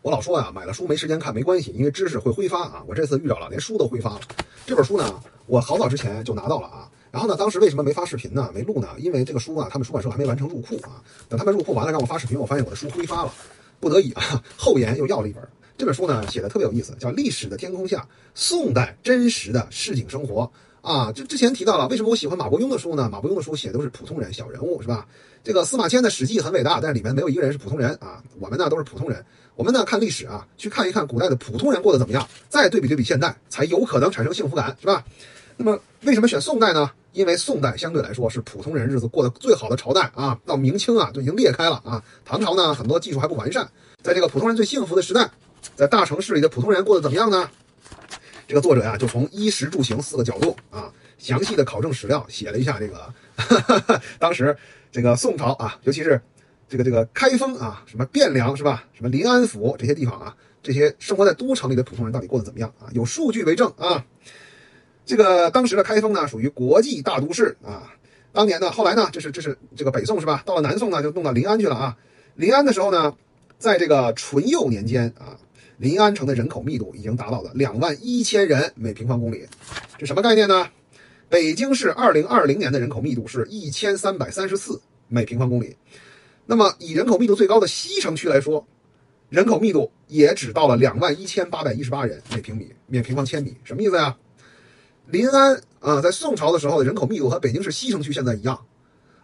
我老说呀，买了书没时间看没关系，因为知识会挥发啊。我这次遇着了，连书都挥发了。这本书呢，我好早之前就拿到了啊。然后呢，当时为什么没发视频呢？没录呢？因为这个书啊，他们出版社还没完成入库啊。等他们入库完了，让我发视频，我发现我的书挥发了，不得已啊，后延又要了一本。这本书呢，写的特别有意思，叫《历史的天空下：宋代真实的市井生活》啊。这之前提到了，为什么我喜欢马伯庸的书呢？马伯庸的书写的都是普通人、小人物，是吧？这个司马迁的《史记》很伟大，但是里面没有一个人是普通人啊。我们呢都是普通人，我们呢看历史啊，去看一看古代的普通人过得怎么样，再对比对比现代，才有可能产生幸福感，是吧？那么为什么选宋代呢？因为宋代相对来说是普通人日子过得最好的朝代啊。到明清啊就已经裂开了啊。唐朝呢很多技术还不完善，在这个普通人最幸福的时代，在大城市里的普通人过得怎么样呢？这个作者呀就从衣食住行四个角度啊，详细的考证史料，写了一下这个 当时。这个宋朝啊，尤其是这个这个开封啊，什么汴梁是吧？什么临安府这些地方啊，这些生活在都城里的普通人到底过得怎么样啊？有数据为证啊。这个当时的开封呢，属于国际大都市啊。当年呢，后来呢，这是这是这个北宋是吧？到了南宋呢，就弄到临安去了啊。临安的时候呢，在这个淳佑年间啊，临安城的人口密度已经达到了两万一千人每平方公里，这什么概念呢？北京市二零二零年的人口密度是一千三百三十四每平方公里，那么以人口密度最高的西城区来说，人口密度也只到了两万一千八百一十八人每平米每平方千米，什么意思呀？临安啊，在宋朝的时候的人口密度和北京市西城区现在一样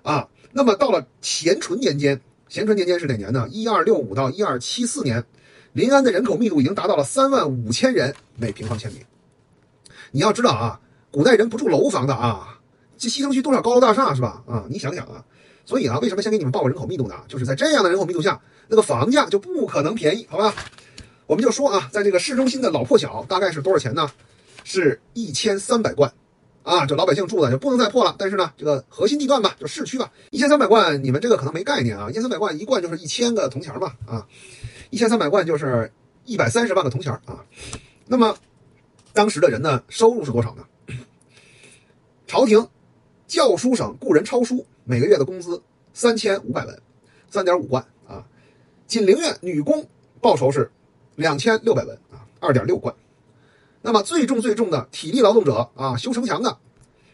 啊。那么到了咸淳年间，咸淳年间是哪年呢？一二六五到一二七四年，临安的人口密度已经达到了三万五千人每平方千米。你要知道啊。古代人不住楼房的啊，这西城区多少高楼大厦是吧？啊，你想想啊，所以啊，为什么先给你们报个人口密度呢？就是在这样的人口密度下，那个房价就不可能便宜，好吧？我们就说啊，在这个市中心的老破小，大概是多少钱呢？是一千三百贯，啊，这老百姓住的就不能再破了。但是呢，这个核心地段吧，就市区吧，一千三百贯，你们这个可能没概念啊，一千三百贯一贯就是一千个铜钱吧，啊，一千三百贯就是一百三十万个铜钱啊。那么当时的人呢，收入是多少呢？朝廷教书省雇人抄书，每个月的工资三千五百文，三点五贯啊。锦陵院女工报酬是两千六百文啊，二点六贯。那么最重最重的体力劳动者啊，修城墙的，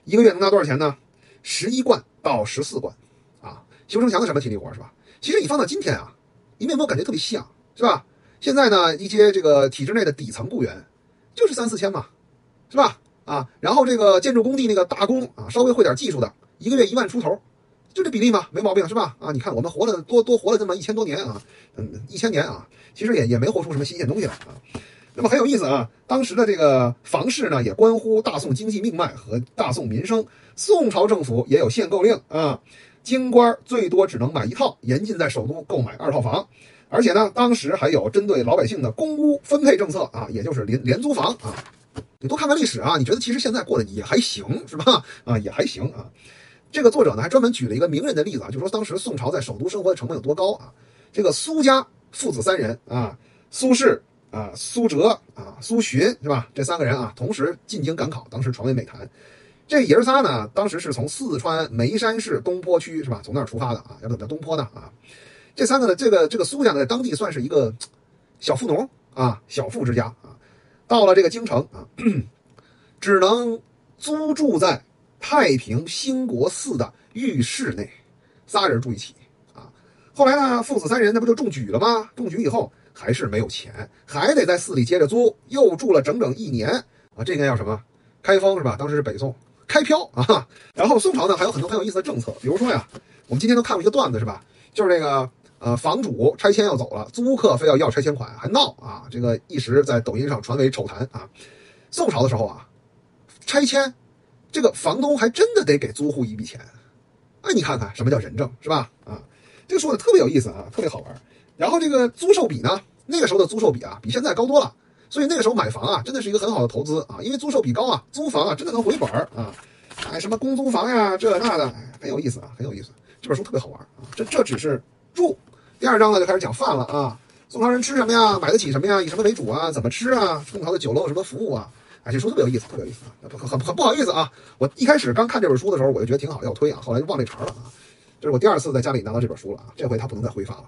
一个月能拿多少钱呢？十一贯到十四贯啊。修城墙的什么体力活是吧？其实你放到今天啊，你有没有感觉特别像是吧？现在呢，一些这个体制内的底层雇员就是三四千嘛，是吧？啊，然后这个建筑工地那个大工啊，稍微会点技术的，一个月一万出头，就这比例嘛，没毛病是吧？啊，你看我们活了多多活了这么一千多年啊，嗯，一千年啊，其实也也没活出什么新鲜东西来啊。那么很有意思啊，当时的这个房市呢，也关乎大宋经济命脉和大宋民生。宋朝政府也有限购令啊，京官最多只能买一套，严禁在首都购买二套房。而且呢，当时还有针对老百姓的公屋分配政策啊，也就是廉廉租房啊。你多看看历史啊，你觉得其实现在过得也还行，是吧？啊，也还行啊。这个作者呢还专门举了一个名人的例子啊，就说当时宋朝在首都生活的成本有多高啊。这个苏家父子三人啊，苏轼啊、苏辙啊、苏洵是吧？这三个人啊，同时进京赶考，当时传为美谈。这爷儿仨呢，当时是从四川眉山市东坡区是吧？从那儿出发的啊，要怎么叫东坡呢？啊，这三个呢，这个这个苏家呢，在当地算是一个小富农啊，小富之家啊。到了这个京城啊，只能租住在太平兴国寺的浴室内，仨人住一起啊。后来呢，父子三人那不就中举了吗？中举以后还是没有钱，还得在寺里接着租，又住了整整一年啊。这应该叫什么？开封是吧？当时是北宋开漂啊。然后宋朝呢还有很多很有意思的政策，比如说呀，我们今天都看过一个段子是吧？就是这个。呃，房主拆迁要走了，租客非要要拆迁款，还闹啊！这个一时在抖音上传为丑谈啊。宋朝的时候啊，拆迁，这个房东还真的得给租户一笔钱。哎，你看看什么叫人证是吧？啊，这个说的特别有意思啊，特别好玩。然后这个租售比呢，那个时候的租售比啊，比现在高多了。所以那个时候买房啊，真的是一个很好的投资啊，因为租售比高啊，租房啊真的能回本儿啊。哎，什么公租房呀，这那的，很有意思啊，很有意思。这本书特别好玩啊，这这只是。第二章呢就开始讲饭了啊，宋朝人吃什么呀？买得起什么呀？以什么为主啊？怎么吃啊？宋朝的酒楼有什么服务啊？哎，这书特别有意思，特别有意思啊！很很很不好意思啊，我一开始刚看这本书的时候，我就觉得挺好，要推啊，后来就忘这茬了啊。这是我第二次在家里拿到这本书了啊，这回他不能再挥发了。